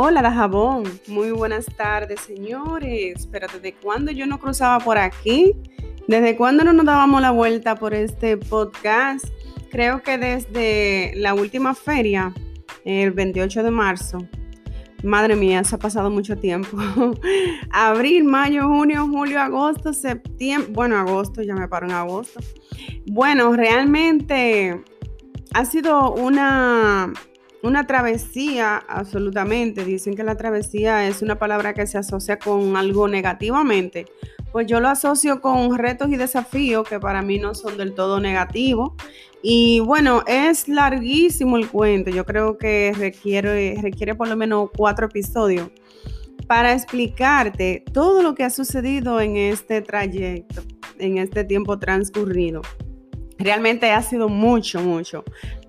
Hola, Dajabón. Muy buenas tardes, señores. Pero ¿desde cuándo yo no cruzaba por aquí? ¿Desde cuándo no nos dábamos la vuelta por este podcast? Creo que desde la última feria, el 28 de marzo. Madre mía, se ha pasado mucho tiempo. Abril, mayo, junio, julio, agosto, septiembre. Bueno, agosto, ya me paro en agosto. Bueno, realmente ha sido una una travesía, absolutamente. Dicen que la travesía es una palabra que se asocia con algo negativamente. Pues yo lo asocio con retos y desafíos que para mí no son del todo negativos. Y bueno, es larguísimo el cuento. Yo creo que requiere, requiere por lo menos cuatro episodios para explicarte todo lo que ha sucedido en este trayecto, en este tiempo transcurrido. Realmente ha sido mucho, mucho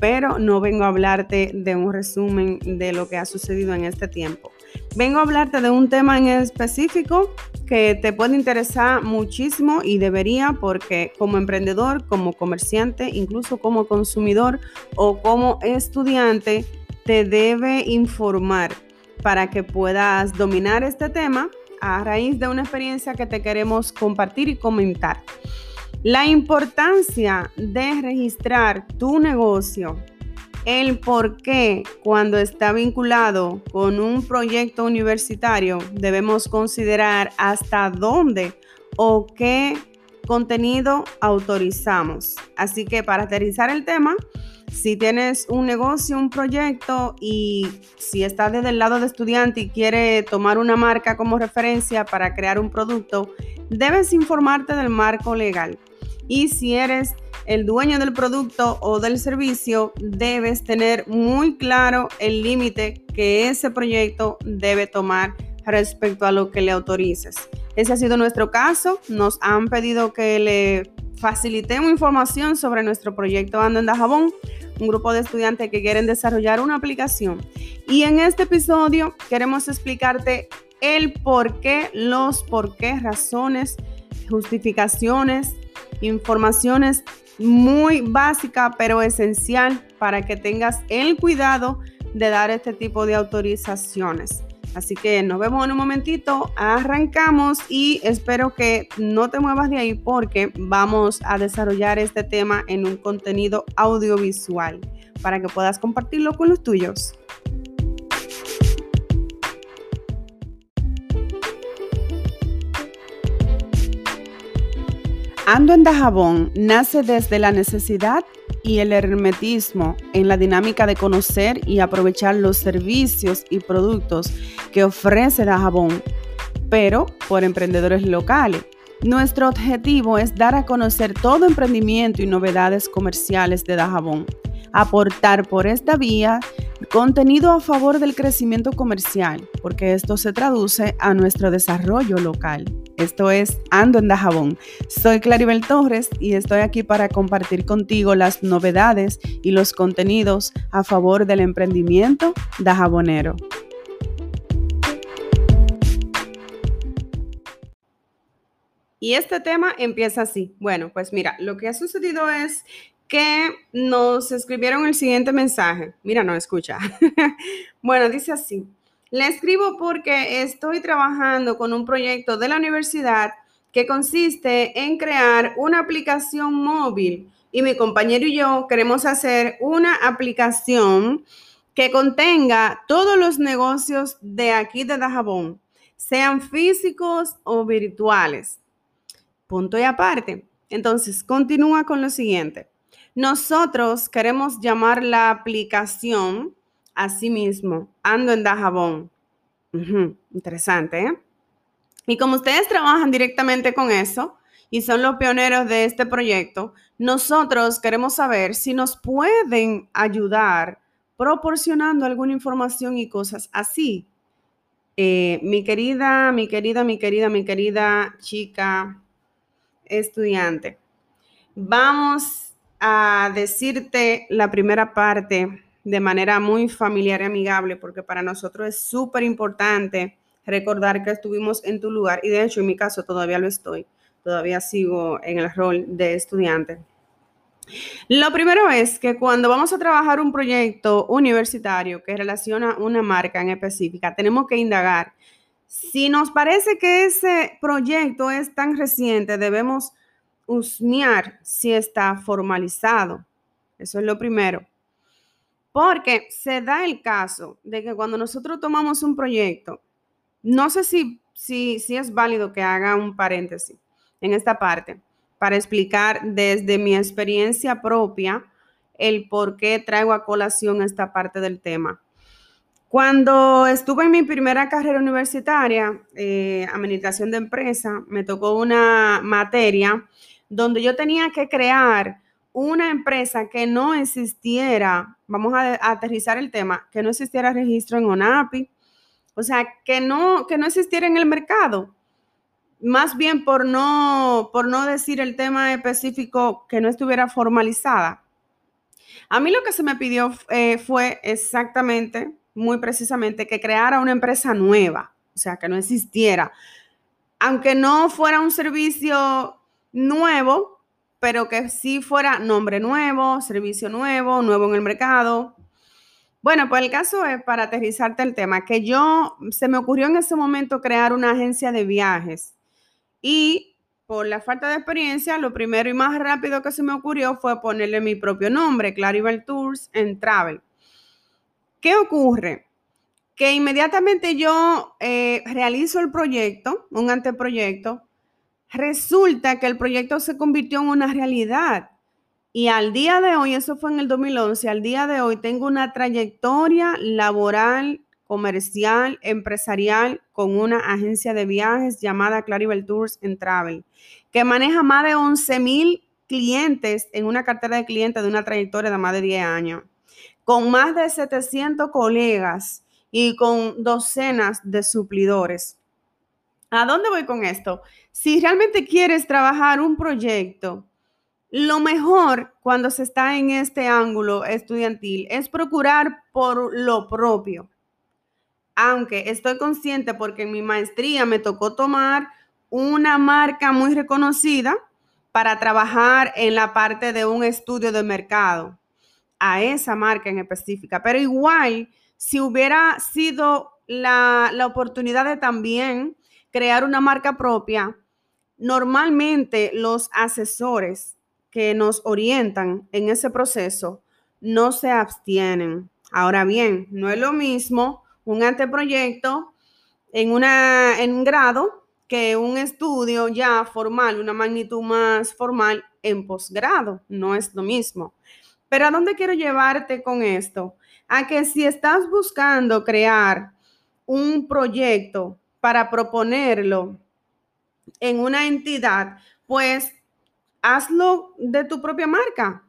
pero no vengo a hablarte de un resumen de lo que ha sucedido en este tiempo. Vengo a hablarte de un tema en específico que te puede interesar muchísimo y debería porque como emprendedor, como comerciante, incluso como consumidor o como estudiante, te debe informar para que puedas dominar este tema a raíz de una experiencia que te queremos compartir y comentar. La importancia de registrar tu negocio, el por qué cuando está vinculado con un proyecto universitario debemos considerar hasta dónde o qué contenido autorizamos. Así que para aterrizar el tema, si tienes un negocio, un proyecto y si estás desde el lado de estudiante y quiere tomar una marca como referencia para crear un producto, debes informarte del marco legal. Y si eres el dueño del producto o del servicio, debes tener muy claro el límite que ese proyecto debe tomar respecto a lo que le autorices. Ese ha sido nuestro caso. Nos han pedido que le facilitemos información sobre nuestro proyecto Ando en Dajabón, un grupo de estudiantes que quieren desarrollar una aplicación. Y en este episodio queremos explicarte el por qué, los por qué, razones, justificaciones informaciones muy básica pero esencial para que tengas el cuidado de dar este tipo de autorizaciones. Así que nos vemos en un momentito, arrancamos y espero que no te muevas de ahí porque vamos a desarrollar este tema en un contenido audiovisual para que puedas compartirlo con los tuyos. Ando en Dajabón nace desde la necesidad y el hermetismo en la dinámica de conocer y aprovechar los servicios y productos que ofrece Dajabón, pero por emprendedores locales. Nuestro objetivo es dar a conocer todo emprendimiento y novedades comerciales de Dajabón, aportar por esta vía contenido a favor del crecimiento comercial, porque esto se traduce a nuestro desarrollo local. Esto es Ando en Dajabón. Soy Claribel Torres y estoy aquí para compartir contigo las novedades y los contenidos a favor del emprendimiento dajabonero. Y este tema empieza así. Bueno, pues mira, lo que ha sucedido es que nos escribieron el siguiente mensaje. Mira, no escucha. bueno, dice así. Le escribo porque estoy trabajando con un proyecto de la universidad que consiste en crear una aplicación móvil y mi compañero y yo queremos hacer una aplicación que contenga todos los negocios de aquí de Dajabón, sean físicos o virtuales. Punto y aparte. Entonces, continúa con lo siguiente. Nosotros queremos llamar la aplicación Asimismo, ando en Dajabón. interesante, ¿eh? Y como ustedes trabajan directamente con eso y son los pioneros de este proyecto, nosotros queremos saber si nos pueden ayudar proporcionando alguna información y cosas así. Eh, mi querida, mi querida, mi querida, mi querida chica estudiante, vamos a decirte la primera parte de manera muy familiar y amigable, porque para nosotros es súper importante recordar que estuvimos en tu lugar y de hecho en mi caso todavía lo estoy, todavía sigo en el rol de estudiante. Lo primero es que cuando vamos a trabajar un proyecto universitario que relaciona una marca en específica, tenemos que indagar. Si nos parece que ese proyecto es tan reciente, debemos husmear si está formalizado. Eso es lo primero. Porque se da el caso de que cuando nosotros tomamos un proyecto, no sé si, si, si es válido que haga un paréntesis en esta parte para explicar desde mi experiencia propia el por qué traigo a colación esta parte del tema. Cuando estuve en mi primera carrera universitaria, eh, administración de empresa, me tocó una materia donde yo tenía que crear una empresa que no existiera, vamos a, aterrizar el tema, que no existiera registro en ONAPI, o sea, que no, que no existiera en el mercado más bien por no, por no decir el tema específico que no estuviera formalizada. A mí lo que se me pidió eh, fue exactamente, muy precisamente, que creara una empresa nueva, o sea, que no existiera. Aunque no fuera un servicio nuevo, pero que sí fuera nombre nuevo, servicio nuevo, nuevo en el mercado. Bueno, pues el caso es, para aterrizarte el tema, que yo, se me ocurrió en ese momento crear una agencia de viajes y por la falta de experiencia, lo primero y más rápido que se me ocurrió fue ponerle mi propio nombre, Claribel Tours en Travel. ¿Qué ocurre? Que inmediatamente yo eh, realizo el proyecto, un anteproyecto, resulta que el proyecto se convirtió en una realidad. Y al día de hoy, eso fue en el 2011, al día de hoy tengo una trayectoria laboral comercial, empresarial con una agencia de viajes llamada Claribel Tours and Travel, que maneja más de 11 mil clientes en una cartera de clientes de una trayectoria de más de 10 años, con más de 700 colegas y con docenas de suplidores. ¿A dónde voy con esto? Si realmente quieres trabajar un proyecto, lo mejor cuando se está en este ángulo estudiantil es procurar por lo propio aunque estoy consciente porque en mi maestría me tocó tomar una marca muy reconocida para trabajar en la parte de un estudio de mercado, a esa marca en específica. Pero igual, si hubiera sido la, la oportunidad de también crear una marca propia, normalmente los asesores que nos orientan en ese proceso no se abstienen. Ahora bien, no es lo mismo un anteproyecto en, una, en un grado que un estudio ya formal, una magnitud más formal en posgrado. No es lo mismo. Pero ¿a dónde quiero llevarte con esto? A que si estás buscando crear un proyecto para proponerlo en una entidad, pues hazlo de tu propia marca.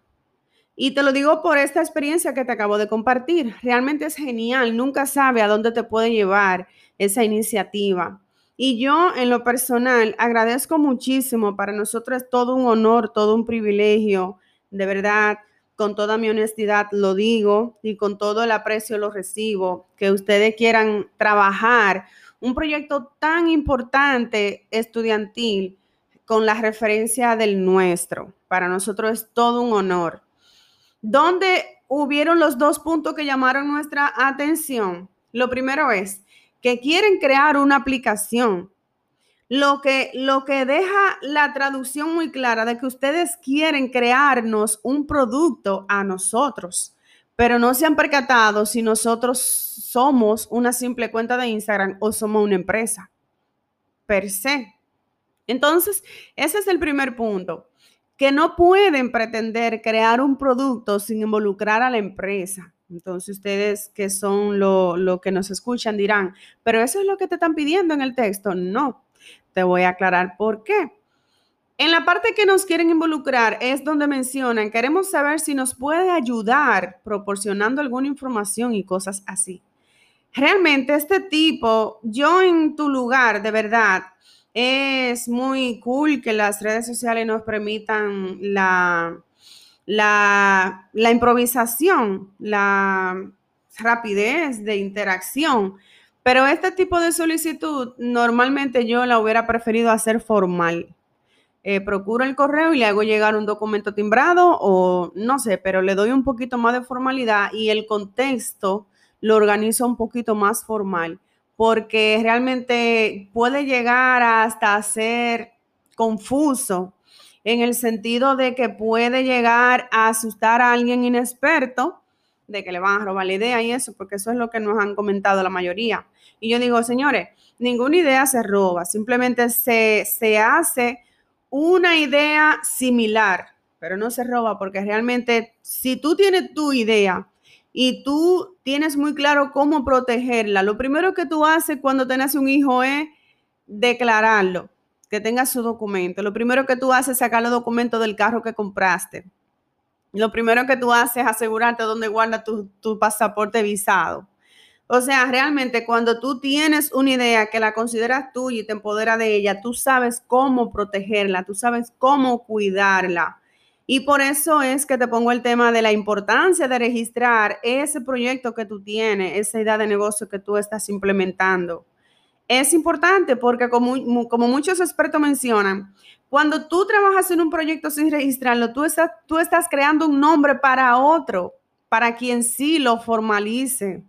Y te lo digo por esta experiencia que te acabo de compartir. Realmente es genial. Nunca sabe a dónde te puede llevar esa iniciativa. Y yo en lo personal agradezco muchísimo. Para nosotros es todo un honor, todo un privilegio. De verdad, con toda mi honestidad lo digo y con todo el aprecio lo recibo. Que ustedes quieran trabajar un proyecto tan importante estudiantil con la referencia del nuestro. Para nosotros es todo un honor donde hubieron los dos puntos que llamaron nuestra atención. Lo primero es que quieren crear una aplicación. Lo que, lo que deja la traducción muy clara de que ustedes quieren crearnos un producto a nosotros, pero no se han percatado si nosotros somos una simple cuenta de Instagram o somos una empresa per se. Entonces, ese es el primer punto que no pueden pretender crear un producto sin involucrar a la empresa. Entonces ustedes que son lo, lo, que nos escuchan dirán, pero eso es lo que te están pidiendo en el texto. No, te voy a aclarar por qué. En la parte que nos quieren involucrar es donde mencionan, queremos saber si nos puede ayudar proporcionando alguna información y cosas así. Realmente este tipo, yo en tu lugar, de verdad, es muy cool que las redes sociales nos permitan la, la, improvisación, la rapidez de interacción. Pero este tipo de solicitud normalmente yo la hubiera preferido hacer formal. Eh, procuro el correo y le hago llegar un documento timbrado o no sé, pero le doy un poquito más de formalidad y el contexto lo organizo un poquito más formal, porque realmente puede llegar hasta ser confuso en el sentido de que puede llegar a asustar a alguien inexperto de que le van a robar la idea y eso, porque eso es lo que nos han comentado la mayoría. Y yo digo, señores, ninguna idea se roba, simplemente se, se hace una idea similar, pero no se roba porque realmente si tú tienes tu idea y tú tienes muy claro cómo protegerla, lo primero que tú haces cuando tienes un hijo es declararlo, que tenga su documento. Lo primero que tú haces es sacar los documentos del carro que compraste. Lo primero que tú haces es asegurarte dónde guarda tu pasaporte visado. O sea, realmente cuando tú tienes una idea que la consideras tuya y te empodera de ella, tú sabes cómo protegerla, tú sabes cómo cuidarla. Y por eso es que te pongo el tema de la importancia de registrar ese proyecto que tú tienes, esa idea de negocio que tú estás implementando. Es importante porque como, muchos expertos mencionan, cuando tú trabajas en un proyecto sin registrarlo, tú estás creando un nombre para otro, para quien sí lo formalice.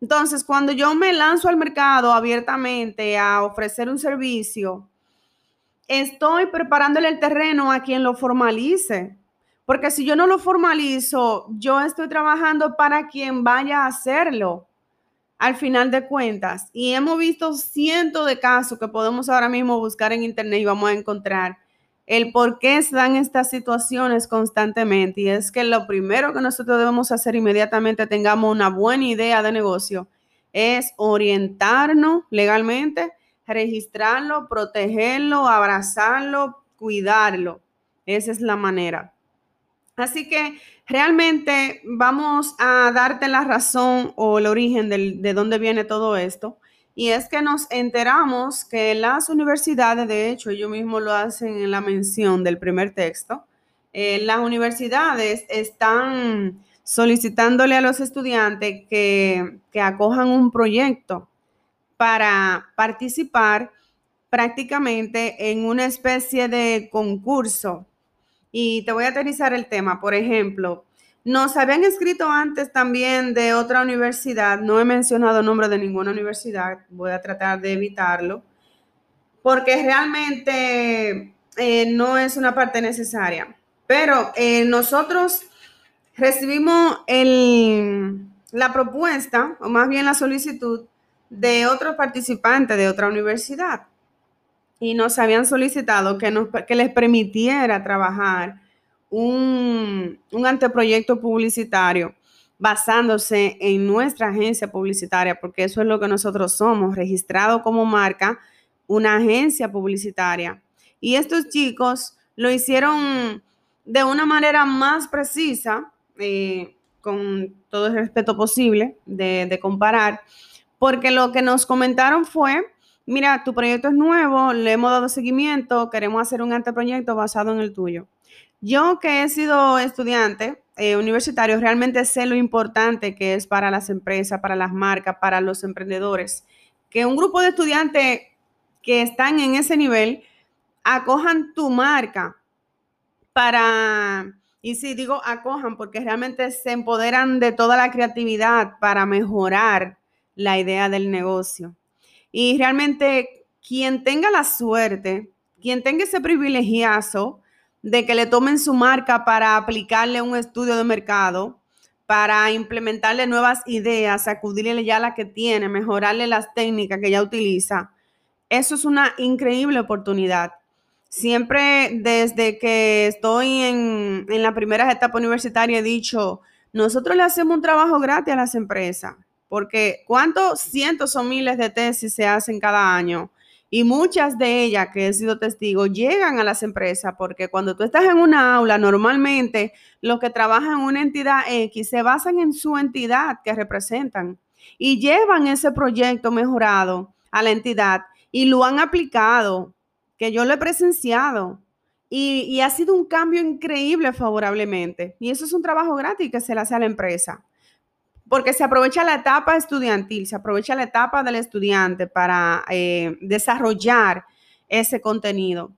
Entonces, cuando yo me lanzo al mercado abiertamente a ofrecer un servicio, estoy preparándole el terreno a quien lo formalice. Porque si yo no lo formalizo, yo estoy trabajando para quien vaya a hacerlo al final de cuentas. Y hemos visto cientos de casos que podemos ahora mismo buscar en internet y vamos a encontrar el por qué se dan estas situaciones constantemente. Y es que lo primero que nosotros debemos hacer inmediatamente tengamos una buena idea de negocio es orientarnos legalmente, registrarlo, protegerlo, abrazarlo, cuidarlo. Esa es la manera. Así que realmente vamos a darte la razón o el origen de dónde viene todo esto. Y es que nos enteramos que las universidades, de hecho, ellos mismos lo hacen en la mención del primer texto, eh, las universidades están solicitándole a los estudiantes que, que acojan un proyecto para participar prácticamente en una especie de concurso. Y te voy a aterrizar el tema. Por ejemplo, nos habían escrito antes también de otra universidad, no he mencionado nombre de ninguna universidad, voy a tratar de evitarlo, porque realmente eh, no es una parte necesaria. Pero eh, nosotros recibimos la propuesta, o más bien la solicitud, de otros participantes de otra universidad. Y nos habían solicitado que, nos, que les permitiera trabajar un, anteproyecto publicitario basándose en nuestra agencia publicitaria, porque eso es lo que nosotros somos, registrado como marca, una agencia publicitaria. Y estos chicos lo hicieron de una manera más precisa, eh, con todo el respeto posible de comparar, porque lo que nos comentaron fue, mira, tu proyecto es nuevo, le hemos dado seguimiento, queremos hacer un anteproyecto basado en el tuyo. Yo que he sido estudiante eh, universitario, realmente sé lo importante que es para las empresas, para las marcas, para los emprendedores, que un grupo de estudiantes que están en ese nivel acojan tu marca para, y si digo acojan, porque realmente se empoderan de toda la creatividad para mejorar la idea del negocio. Y realmente quien tenga la suerte, quien tenga ese privilegiazo, de que le tomen su marca para aplicarle un estudio de mercado, para implementarle nuevas ideas, sacudirle ya la que tiene, mejorarle las técnicas que ya utiliza. Eso es una increíble oportunidad. Siempre desde que estoy en, en la primera etapa universitaria he dicho, nosotros le hacemos un trabajo gratis a las empresas, porque ¿cuántos cientos o miles de tesis se hacen cada año? Y muchas de ellas que he sido testigo llegan a las empresas porque cuando tú estás en una aula, normalmente los que trabajan en una entidad X se basan en su entidad que representan y llevan ese proyecto mejorado a la entidad y lo han aplicado, que yo lo he presenciado. Y, y ha sido un cambio increíble favorablemente. Y eso es un trabajo gratis que se le hace a la empresa porque se aprovecha la etapa estudiantil, se aprovecha la etapa del estudiante para eh, desarrollar ese contenido.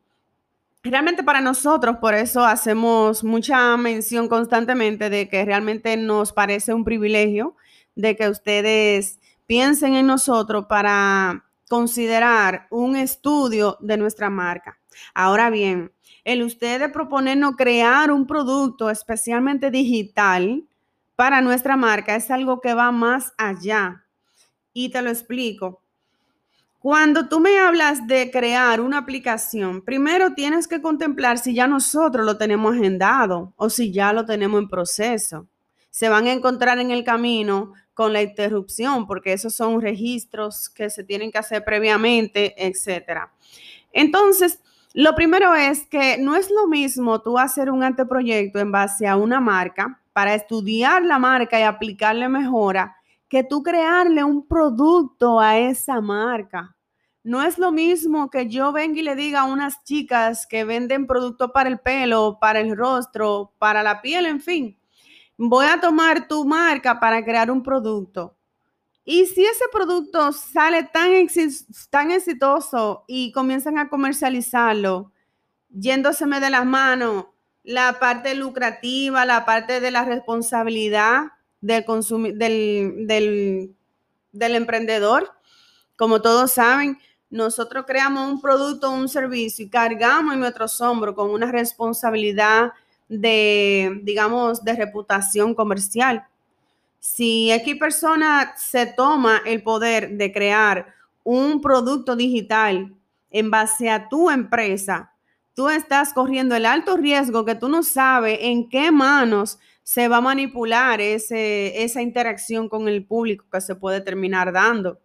realmente para nosotros, por eso hacemos mucha mención constantemente de que realmente nos parece un privilegio de que ustedes piensen en nosotros para considerar un estudio de nuestra marca. Ahora bien, el ustedes proponernos crear un producto especialmente digital para nuestra marca es algo que va más allá. Y te lo explico. Cuando tú me hablas de crear una aplicación, primero tienes que contemplar si ya nosotros lo tenemos agendado o si ya lo tenemos en proceso. Se van a encontrar en el camino con la interrupción, porque esos son registros que se tienen que hacer previamente, etcétera. Entonces, lo primero es que no es lo mismo tú hacer un anteproyecto en base a una marca para estudiar la marca y aplicarle mejora que tú crearle un producto a esa marca. No es lo mismo que yo venga y le diga a unas chicas que venden producto para el pelo, para el rostro, para la piel, en fin. Voy a tomar tu marca para crear un producto. Y si ese producto sale tan, tan exitoso y comienzan a comercializarlo, yéndoseme de las manos la parte lucrativa, la parte de la responsabilidad del, del, del, emprendedor. Como todos saben, nosotros creamos un producto, un servicio y cargamos en nuestros hombros con una responsabilidad de, digamos, de reputación comercial. Si X persona se toma el poder de crear un producto digital en base a tu empresa, tú estás corriendo el alto riesgo que tú no sabes en qué manos se va a manipular ese, esa interacción con el público que se puede terminar dando.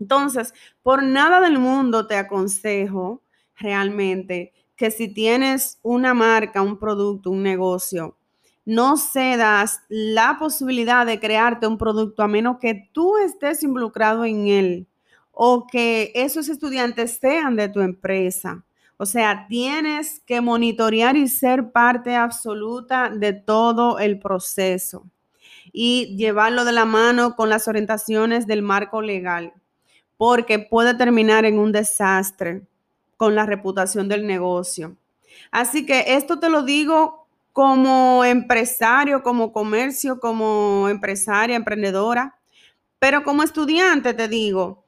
Entonces, por nada del mundo te aconsejo realmente que si tienes una marca, un producto, un negocio, no cedas la posibilidad de crearte un producto a menos que tú estés involucrado en él o que esos estudiantes sean de tu empresa. O sea, tienes que monitorear y ser parte absoluta de todo el proceso y llevarlo de la mano con las orientaciones del marco legal, porque puede terminar en un desastre con la reputación del negocio. Así que esto te lo digo como empresario, como comercio, como empresaria, emprendedora, pero como estudiante te digo,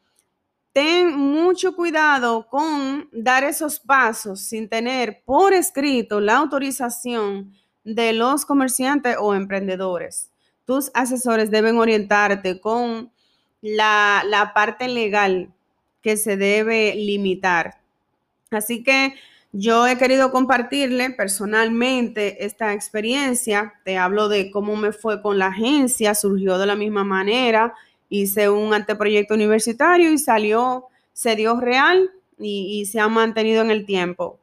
ten mucho cuidado con dar esos pasos sin tener por escrito la autorización de los comerciantes o emprendedores. Tus asesores deben orientarte con la, la parte legal que se debe limitar. Así que yo he querido compartirle personalmente esta experiencia. Te hablo de cómo me fue con la agencia, surgió de la misma manera hice un anteproyecto universitario y salió, se dio real y, se ha mantenido en el tiempo.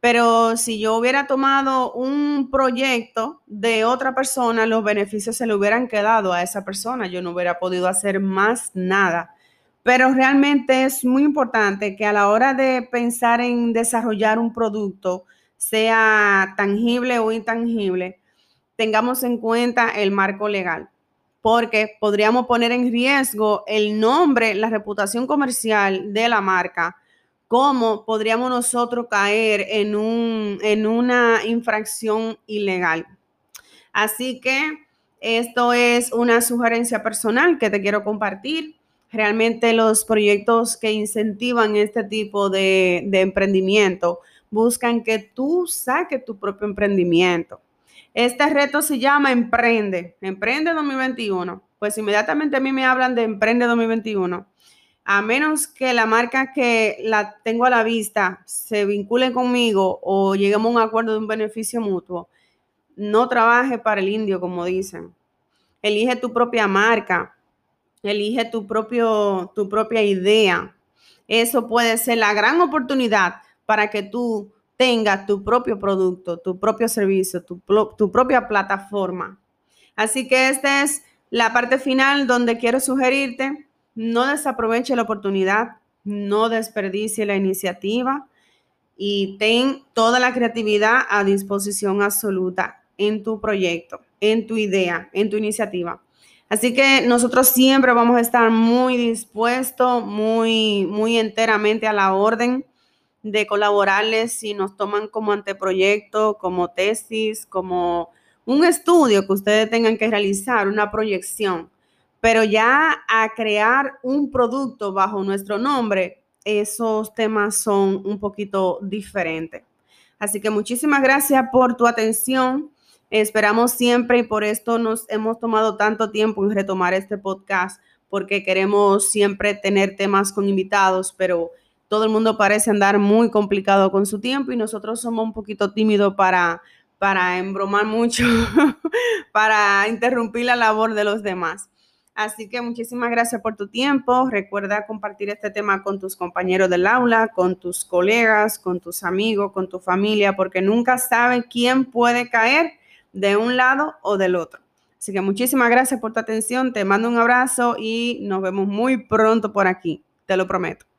Pero si yo hubiera tomado un proyecto de otra persona, los beneficios se le hubieran quedado a esa persona. Yo no hubiera podido hacer más nada. Pero realmente es muy importante que a la hora de pensar en desarrollar un producto, sea tangible o intangible, tengamos en cuenta el marco legal porque podríamos poner en riesgo el nombre, la reputación comercial de la marca. ¿Cómo podríamos nosotros caer en, un, en una infracción ilegal? Así que esto es una sugerencia personal que te quiero compartir. Realmente los proyectos que incentivan este tipo de, de emprendimiento buscan que tú saques tu propio emprendimiento este reto se llama Emprende, Emprende 2021. Pues inmediatamente a mí me hablan de Emprende 2021. A menos que la marca que la tengo a la vista se vincule conmigo o lleguemos a un acuerdo de un beneficio mutuo, no trabaje para el indio, como dicen. Elige tu propia marca, elige tu, propio, tu propia idea. Eso puede ser la gran oportunidad para que tú tenga tu propio producto, tu propio servicio, tu, tu propia plataforma. Así que esta es la parte final donde quiero sugerirte, no desaproveche la oportunidad, no desperdicie la iniciativa y ten toda la creatividad a disposición absoluta en tu proyecto, en tu idea, en tu iniciativa. Así que nosotros siempre vamos a estar muy dispuestos, muy, muy enteramente a la orden de colaborarles si nos toman como anteproyecto, como tesis, como un estudio que ustedes tengan que realizar, una proyección. Pero ya a crear un producto bajo nuestro nombre, esos temas son un poquito diferentes. Así que muchísimas gracias por tu atención. Esperamos siempre y por esto nos hemos tomado tanto tiempo en retomar este podcast porque queremos siempre tener temas con invitados, pero todo el mundo parece andar muy complicado con su tiempo y nosotros somos un poquito tímidos para, para embromar mucho, para interrumpir la labor de los demás. Así que muchísimas gracias por tu tiempo. Recuerda compartir este tema con tus compañeros del aula, con tus colegas, con tus amigos, con tu familia, porque nunca sabe quién puede caer de un lado o del otro. Así que muchísimas gracias por tu atención, te mando un abrazo y nos vemos muy pronto por aquí, te lo prometo.